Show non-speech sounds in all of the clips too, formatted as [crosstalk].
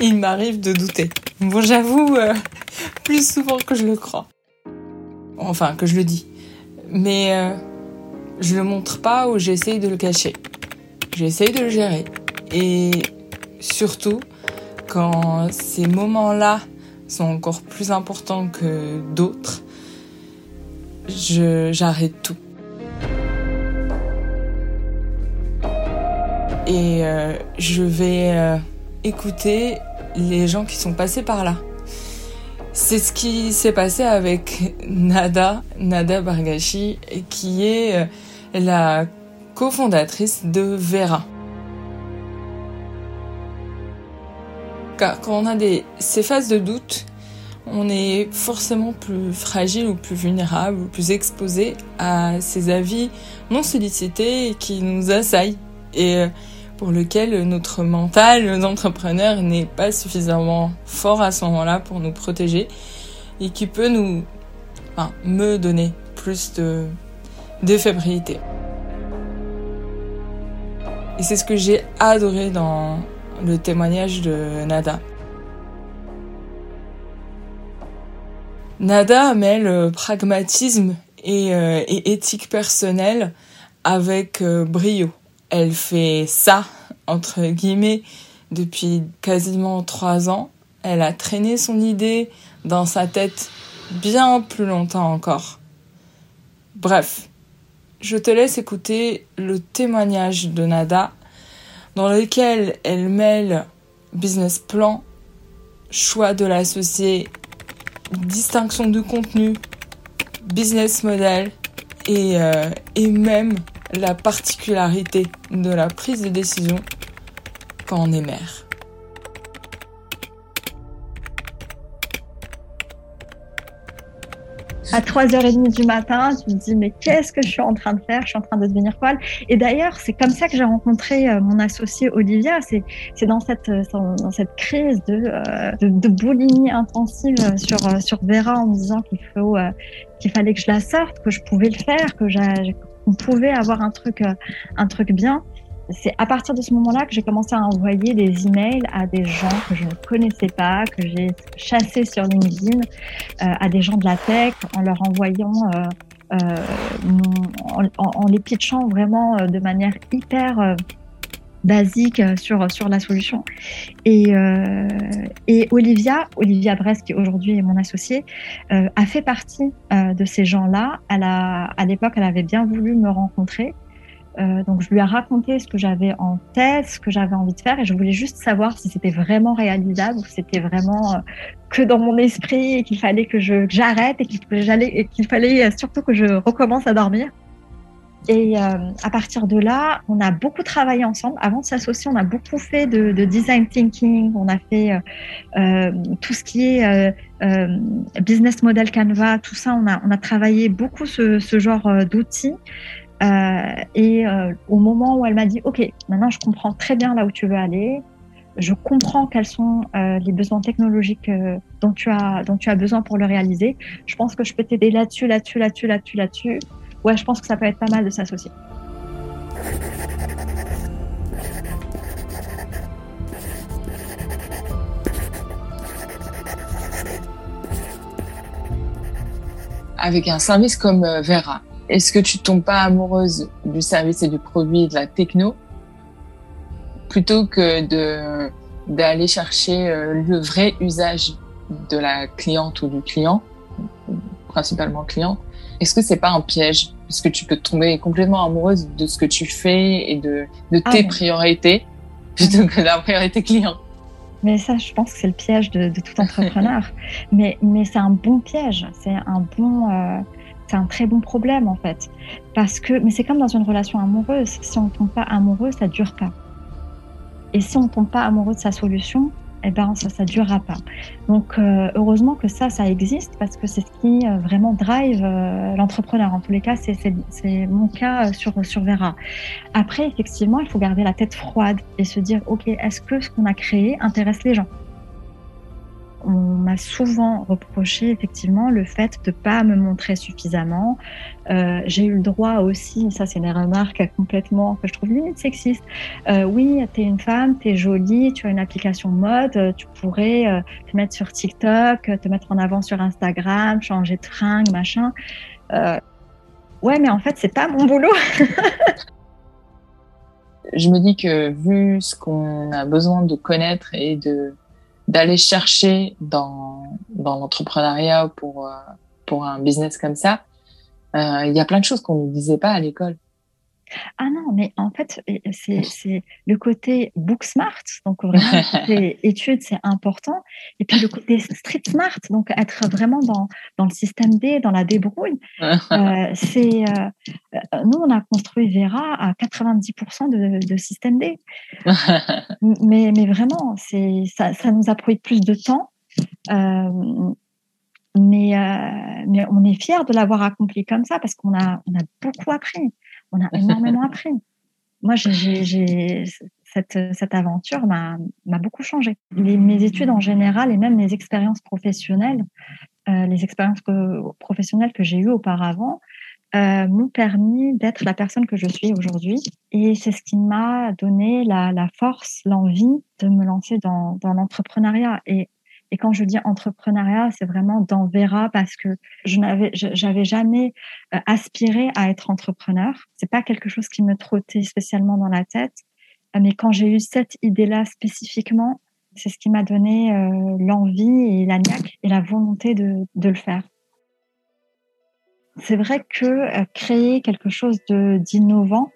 il m'arrive de douter. Bon, j'avoue, euh, plus souvent que je le crois. Enfin, que je le dis. Mais euh, je le montre pas ou j'essaye de le cacher. J'essaye de le gérer. Et surtout, quand ces moments-là sont encore plus importants que d'autres, j'arrête tout. Et euh, je vais euh, écouter les gens qui sont passés par là. C'est ce qui s'est passé avec Nada, Nada Bargashi, qui est euh, la cofondatrice de Vera. Car quand on a des, ces phases de doute, on est forcément plus fragile ou plus vulnérable ou plus exposé à ces avis non sollicités qui nous assaillent et euh, pour lequel notre mental d'entrepreneur n'est pas suffisamment fort à ce moment-là pour nous protéger et qui peut nous, enfin, me donner plus de, de fébrilité. Et c'est ce que j'ai adoré dans le témoignage de Nada. Nada mêle pragmatisme et, euh, et éthique personnelle avec euh, brio. Elle fait ça, entre guillemets, depuis quasiment trois ans. Elle a traîné son idée dans sa tête bien plus longtemps encore. Bref, je te laisse écouter le témoignage de Nada dans lequel elle mêle business plan, choix de l'associé distinction de contenu, business model et, euh, et même la particularité de la prise de décision quand on est mère. à 3h30 du matin, tu te dis mais qu'est-ce que je suis en train de faire? Je suis en train de devenir folle. Et d'ailleurs, c'est comme ça que j'ai rencontré euh, mon associé Olivia. C'est dans cette, euh, dans cette crise de, euh, de, boulimie intensive sur, sur Vera en me disant qu'il faut qu'il fallait que je la sorte, que je pouvais le faire, que qu'on pouvait avoir un truc, un truc bien. C'est à partir de ce moment-là que j'ai commencé à envoyer des emails à des gens que je ne connaissais pas, que j'ai chassés sur LinkedIn, euh, à des gens de la tech, en leur envoyant, euh, euh, en, les pitchant vraiment de manière hyper basique sur sur la solution. Et, et Olivia, Olivia Brest, qui aujourd'hui est mon associée, a fait partie de ces gens-là. À l'époque, elle avait bien voulu me rencontrer. Euh, donc je lui ai raconté ce que j'avais en tête, ce que j'avais envie de faire, et je voulais juste savoir si c'était vraiment réalisable ou si c'était vraiment euh, que dans mon esprit et qu'il fallait que j'arrête et qu'il fallait surtout que je recommence à dormir. Et euh, à partir de là, on a beaucoup travaillé ensemble. Avant de s'associer, on a beaucoup fait de, de, design thinking. On a fait euh, tout ce qui est euh, business model Canva, tout ça. On a, on a travaillé beaucoup ce, genre d'outils. Euh, et euh, au moment où elle m'a dit, OK, maintenant je comprends très bien là où tu veux aller, je comprends quels sont euh, les besoins technologiques dont, tu as, dont tu as besoin pour le réaliser, je pense que je peux t'aider là-dessus, là-dessus, là-dessus, là-dessus, là-dessus. Ouais, je pense que ça peut être pas mal de s'associer. Avec un service comme Vera, est-ce que tu tombes pas amoureuse du service et du produit de la techno plutôt que de d'aller chercher euh, le vrai usage de la cliente ou du client, principalement client? Est-ce que c'est pas un piège? Parce que tu peux tomber complètement amoureuse de ce que tu fais et de, de ah tes priorités plutôt que de la priorité client mais ça, je pense que c'est le piège de, de tout entrepreneur. [laughs] mais mais c'est un bon piège. C'est un bon. Euh, c'est un très bon problème en fait. Parce que, mais c'est comme dans une relation amoureuse, si on ne tombe pas amoureux, ça dure pas. Et si on ne tombe pas amoureux de sa solution, eh ben ça, ça durera pas. Donc euh, heureusement que ça, ça existe parce que c'est ce qui euh, vraiment drive euh, l'entrepreneur. En tous les cas, c'est mon cas sur sur Vera. Après, effectivement, il faut garder la tête froide et se dire, ok, est-ce que ce qu'on a créé intéresse les gens? On m'a souvent reproché effectivement le fait de pas me montrer suffisamment. Euh, j'ai eu le droit aussi, ça c'est une remarque complètement que je trouve limite sexiste. Euh, oui, tu es une femme, tu es jolie, tu as une application mode, tu pourrais euh, te mettre sur TikTok, te mettre en avant sur Instagram, changer de fringue, machin. Euh, ouais, mais en fait, c'est pas mon boulot. [laughs] je me dis que vu ce qu'on a besoin de connaître et de d'aller chercher dans dans l'entrepreneuriat pour euh, pour un business comme ça, euh, il y a plein de choses qu'on ne disait pas à l'école. Ah non, mais en fait, c'est le côté book smart, donc vraiment, [laughs] études, c'est important. Et puis le côté street smart, donc être vraiment dans, dans le système D, dans la débrouille. [laughs] euh, c'est euh, euh, Nous, on a construit Vera à 90% de, de, système D. [laughs] mais, mais vraiment, ça, ça nous a pris plus de temps. Euh, mais, euh, mais on est fiers de l'avoir accompli comme ça parce qu'on a, on a beaucoup appris. On a énormément [laughs] appris. Moi, j'ai, cette, cette aventure m'a, beaucoup changé. Les, mes études en général et même mes expériences professionnelles, euh, les expériences que, professionnelles que j'ai eues auparavant, euh, m'ont permis d'être la personne que je suis aujourd'hui. Et c'est ce qui m'a donné la, la force, l'envie de me lancer dans, dans l'entrepreneuriat. Et et quand je dis entrepreneuriat, c'est vraiment dans Vera parce que je n'avais, j'avais jamais euh, aspiré à être entrepreneur. C'est pas quelque chose qui me trottait spécialement dans la tête. Euh, mais quand j'ai eu cette idée-là spécifiquement, c'est ce qui m'a donné euh, l'envie et la niaque et la volonté de, de le faire. C'est vrai que créer quelque chose d'innovant,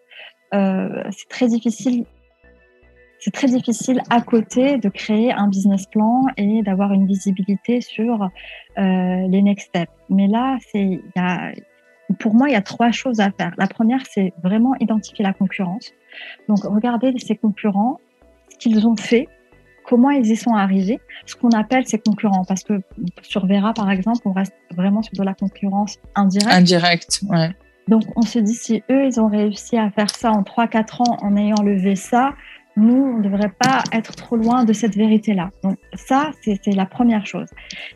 c'est très difficile c'est très difficile à côté de créer un business plan et d'avoir une visibilité sur euh, les next steps. Mais là, c'est, y a, pour moi, il y a trois choses à faire. La première, c'est vraiment identifier la concurrence. Donc, regarder ces concurrents, ce qu'ils ont fait, comment ils y sont arrivés, ce qu'on appelle ces concurrents. Parce que sur Vera, par exemple, on reste vraiment sur de la concurrence indirecte. Indirecte, ouais. Donc, on se dit, si eux, ils ont réussi à faire ça en 3-4 ans en ayant levé ça, nous, on ne devrait pas être trop loin de cette vérité-là. Donc ça, c'est la première chose.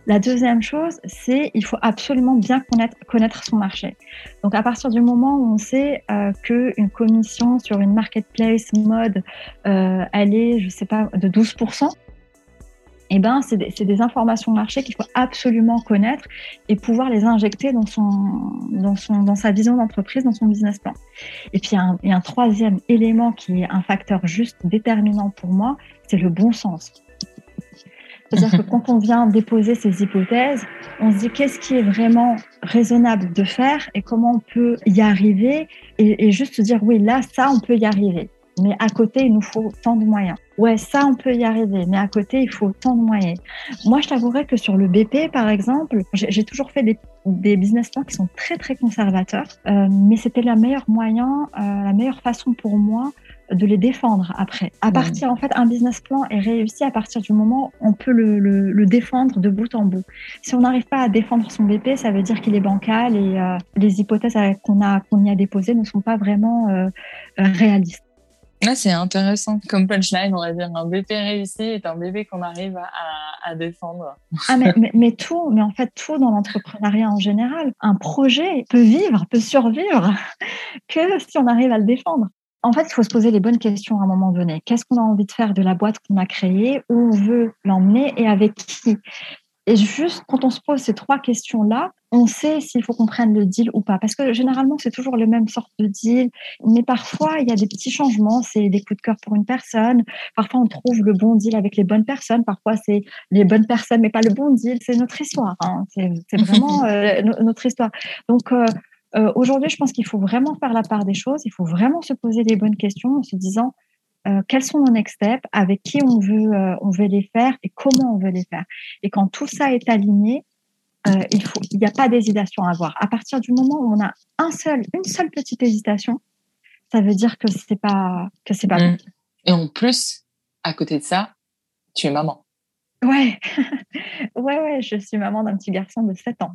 La deuxième chose, c'est il faut absolument bien connaître, son marché. Donc à partir du moment où on sait euh, qu'une commission sur une marketplace mode, euh, elle est, je sais pas, de 12%, eh ben, c'est des, des, informations marché qu'il faut absolument connaître et pouvoir les injecter dans, son, dans, son, dans sa vision d'entreprise, dans son business plan. Et puis, il y, a un troisième élément qui est un facteur juste déterminant pour moi, c'est le bon sens. C'est-à-dire que quand on vient déposer ces hypothèses, on se dit qu'est-ce qui est vraiment raisonnable de faire et comment on peut y arriver et, et juste se dire oui, là, ça, on peut y arriver mais à côté, il nous faut tant de moyens. Ouais, ça, on peut y arriver, mais à côté, il faut tant de moyens. Moi, je t'avouerais que sur le BP, par exemple, j'ai toujours fait des, des, business plans qui sont très, très conservateurs, euh, mais c'était le meilleur moyen, euh, la meilleure façon pour moi de les défendre après. À partir, en fait, un business plan est réussi à partir du moment où on peut le, le, le défendre de bout en bout. Si on n'arrive pas à défendre son BP, ça veut dire qu'il est bancal et euh, les hypothèses qu'on y a déposées ne sont pas vraiment réalistes. Ah, c'est intéressant comme punchline, on va dire un bébé réussi est un bébé qu'on arrive à, défendre. Ah mais, mais, mais, tout, mais en fait tout dans l'entrepreneuriat en général, un projet peut vivre, peut survivre [laughs] que si on arrive à le défendre. En fait, il faut se poser les bonnes questions à un moment donné. Qu'est-ce qu'on a envie de faire de la boîte qu'on a créée? Où on veut l'emmener et avec qui? Et juste quand on se pose ces trois questions-là, on sait s'il faut qu'on prenne le deal ou pas. Parce que généralement, c'est toujours le même sorte de deal. Mais parfois, il y a des petits changements. C'est des coups de cœur pour une personne. Parfois, on trouve le bon deal avec les bonnes personnes. Parfois, c'est les bonnes personnes, mais pas le bon deal. C'est notre histoire. Hein. C'est [laughs] vraiment euh, notre histoire. Donc, euh, euh, aujourd'hui, je pense qu'il faut vraiment faire la part des choses. Il faut vraiment se poser les bonnes questions en se disant euh, quels sont nos next steps, avec qui on veut, euh, on veut les faire et comment on veut les faire? Et quand tout ça est aligné, euh, il faut, il n'y a pas d'hésitation à avoir. À partir du moment où on a un seul, une seule petite hésitation, ça veut dire que c'est pas, que c'est pas mmh. bon. Et en plus, à côté de ça, tu es maman. Ouais, [laughs] ouais, ouais, je suis maman d'un petit garçon de 7 ans.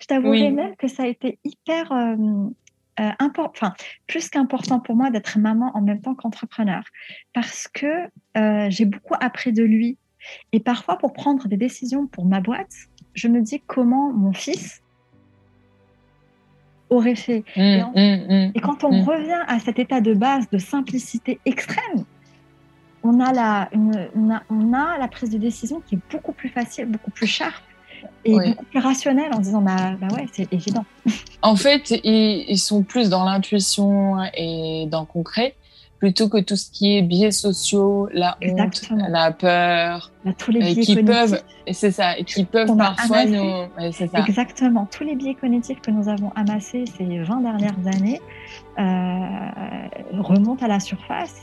Je t'avouerai même que ça a été hyper euh, plus qu'important pour moi d'être maman en même temps qu'entrepreneur. Parce que euh, j'ai beaucoup appris de lui. Et parfois, pour prendre des décisions pour ma boîte, je me dis comment mon fils aurait fait. Mmh, et, mmh, mmh, et, quand on revient à cet état de base de simplicité extrême, on a, la, une, on a, la prise de décision qui est beaucoup plus facile, beaucoup plus sharp et beaucoup plus rationnelle en disant bah, bah ouais, c'est évident. En fait, ils, ils sont plus dans l'intuition et dans le concret plutôt que tout ce qui est biais sociaux, la honte, la peur, tous les biais qui peuvent, et c'est ça, et qui peuvent parfois nous, ça. Exactement, tous les biais cognitifs que nous avons amassés ces 20 dernières années euh, remontent à la surface.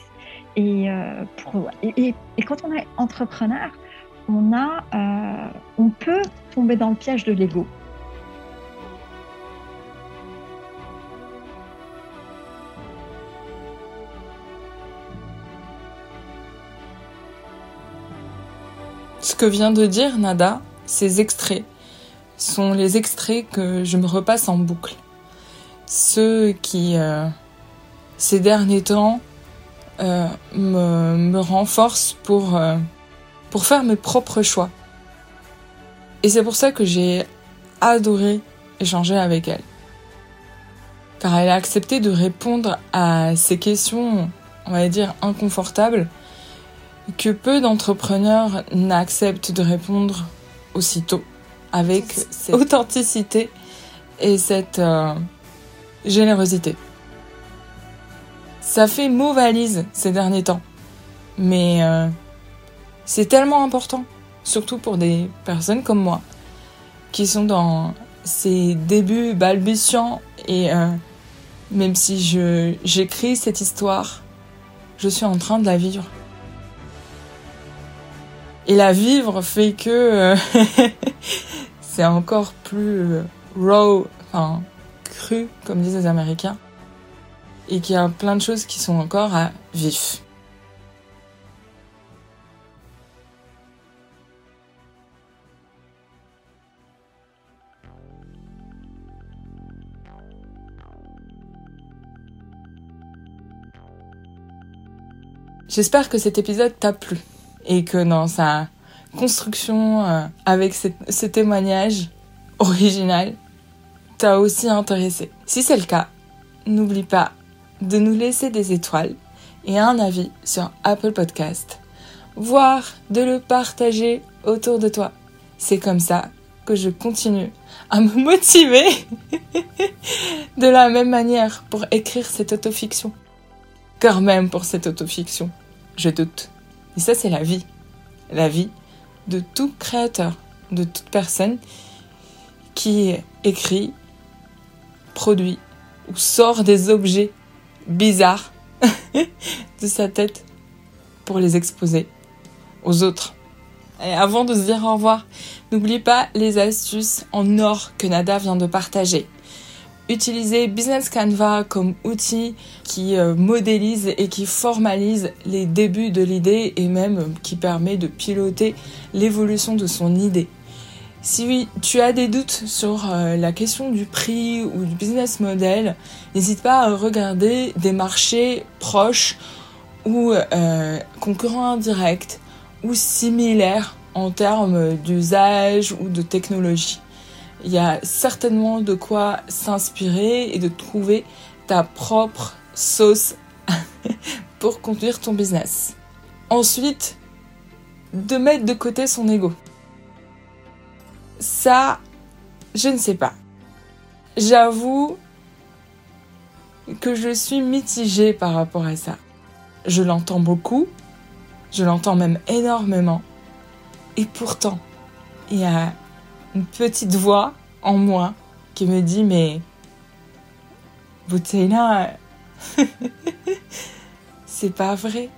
Et, euh, pour, et, et, quand on est entrepreneur, euh, on peut tomber dans le piège de l'ego. Ce que vient de dire Nada, ces extraits, sont les extraits que je me repasse en boucle. Ceux qui, euh, ces derniers temps, euh, me, renforcent pour, pour faire mes propres choix. Et c'est pour ça que j'ai adoré échanger avec elle. Car elle a accepté de répondre à ces questions, on va dire, inconfortables que peu d'entrepreneurs n'acceptent de répondre aussitôt avec cette authenticité et cette euh, générosité. Ça fait mot valise ces derniers temps, mais euh, c'est tellement important, surtout pour des personnes comme moi, qui sont dans ces débuts balbutiants et euh, même si j'écris cette histoire, je suis en train de la vivre. Et la vivre fait que euh, [laughs] c'est encore plus euh, raw, enfin cru, comme disent les Américains, et qu'il y a plein de choses qui sont encore à vif. J'espère que cet épisode t'a plu et que dans sa construction euh, avec ce témoignage original t'a aussi intéressé. Si c'est le cas, n'oublie pas de nous laisser des étoiles et un avis sur Apple Podcast, voire de le partager autour de toi. C'est comme ça que je continue à me [laughs] motiver de la même manière pour écrire cette autofiction. Car même pour cette autofiction, je doute. Et ça, c'est la vie. La vie de tout créateur, de toute personne qui écrit, produit ou sort des objets bizarres [laughs] de sa tête pour les exposer aux autres. Et avant de se dire au revoir, n'oublie pas les astuces en or que Nada vient de partager utiliser Business Canva comme outil qui euh, modélise et qui formalise les débuts de l'idée et même qui permet de piloter l'évolution de son idée. Si tu as des doutes sur euh, la question du prix ou du business model, n'hésite pas à regarder des marchés proches ou euh, concurrents indirects ou similaires en termes d'usage ou de technologie il y a certainement de quoi s'inspirer et de trouver ta propre sauce [laughs] pour conduire ton business. Ensuite, de mettre de côté son ego. Ça, je ne sais pas. J'avoue que je suis mitigée par rapport à ça. Je l'entends beaucoup, je l'entends même énormément. Et pourtant, il y a une petite voix en moi qui me dit mais Boutena, [laughs] c'est pas vrai.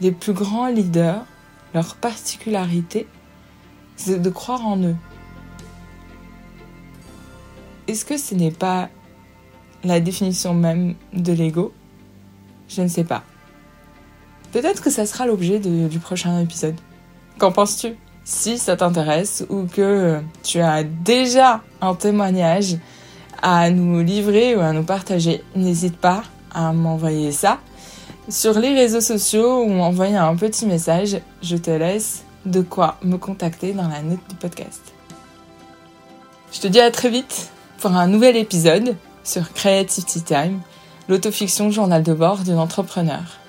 Les plus grands leaders, leur particularité, c'est de croire en eux. Est-ce que ce n'est pas la définition même de l'ego? Je ne sais pas. Peut-être que ça sera l'objet du prochain épisode. Qu'en penses-tu? Si ça t'intéresse ou que tu as déjà un témoignage à nous livrer ou à nous partager, n'hésite pas à m'envoyer ça sur les réseaux sociaux ou m'envoyer un petit message. Je te laisse de quoi me contacter dans la note du podcast. Je te dis à très vite pour un nouvel épisode sur Creativity Time, l'autofiction journal de bord d'un entrepreneur.